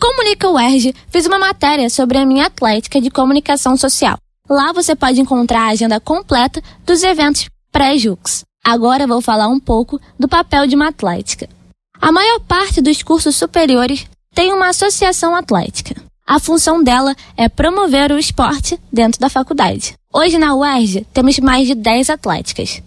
Comunica UERJ fiz uma matéria sobre a minha atlética de comunicação social. Lá você pode encontrar a agenda completa dos eventos pré-JUX. Agora vou falar um pouco do papel de uma atlética. A maior parte dos cursos superiores tem uma associação atlética. A função dela é promover o esporte dentro da faculdade. Hoje na UERJ temos mais de 10 atléticas.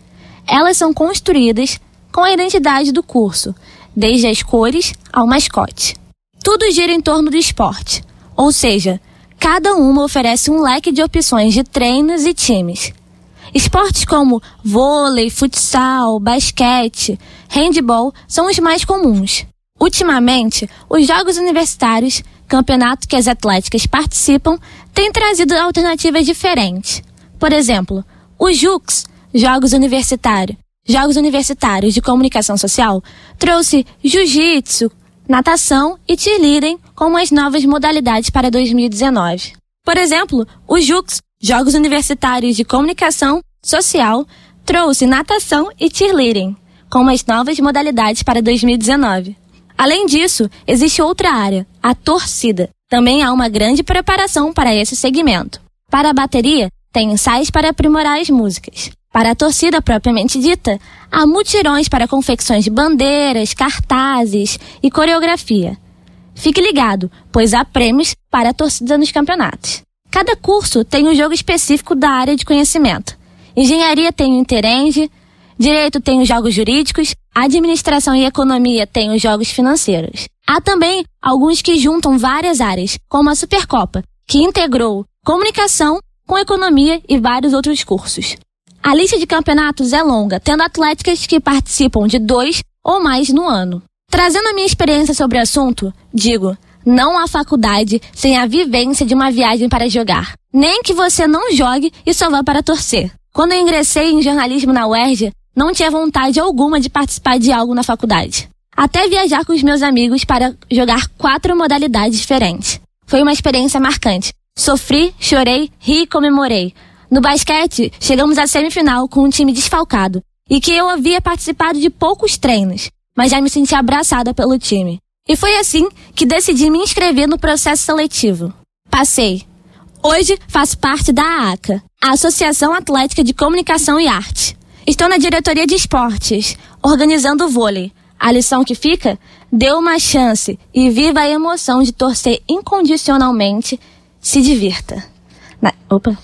Elas são construídas com a identidade do curso, desde as cores ao mascote. Tudo gira em torno do esporte, ou seja, cada uma oferece um leque de opções de treinos e times. Esportes como vôlei, futsal, basquete, handball são os mais comuns. Ultimamente, os Jogos Universitários, campeonato que as atléticas participam, têm trazido alternativas diferentes. Por exemplo, os JUCs, Jogos Universitários, Jogos Universitários de Comunicação Social, trouxe jiu-jitsu, natação e cheerleading como as novas modalidades para 2019. Por exemplo, os JUCs, Jogos Universitários de Comunicação Social, trouxe natação e cheerleading como as novas modalidades para 2019. Além disso, existe outra área, a torcida. Também há uma grande preparação para esse segmento. Para a bateria, tem ensaios para aprimorar as músicas. Para a torcida propriamente dita, há mutirões para confecções de bandeiras, cartazes e coreografia. Fique ligado, pois há prêmios para a torcida nos campeonatos. Cada curso tem um jogo específico da área de conhecimento. Engenharia tem o Interenge, Direito tem os jogos jurídicos, Administração e Economia tem os jogos financeiros. Há também alguns que juntam várias áreas, como a Supercopa, que integrou comunicação com economia e vários outros cursos. A lista de campeonatos é longa, tendo atléticas que participam de dois ou mais no ano. Trazendo a minha experiência sobre o assunto, digo, não há faculdade sem a vivência de uma viagem para jogar. Nem que você não jogue e só vá para torcer. Quando eu ingressei em jornalismo na UERJ, não tinha vontade alguma de participar de algo na faculdade. Até viajar com os meus amigos para jogar quatro modalidades diferentes. Foi uma experiência marcante. Sofri, chorei, ri e comemorei. No basquete, chegamos à semifinal com um time desfalcado e que eu havia participado de poucos treinos, mas já me senti abraçada pelo time. E foi assim que decidi me inscrever no processo seletivo. Passei. Hoje faço parte da AACA, a Associação Atlética de Comunicação e Arte. Estou na diretoria de esportes, organizando o vôlei. A lição que fica? Dê uma chance e viva a emoção de torcer incondicionalmente se divirta. Na... Opa.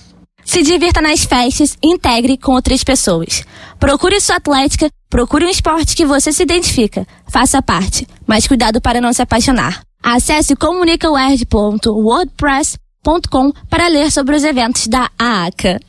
Se divirta nas festas, integre com outras pessoas. Procure sua atlética, procure um esporte que você se identifica. Faça parte, mas cuidado para não se apaixonar. Acesse comunicaword.wordpress.com para ler sobre os eventos da AACA.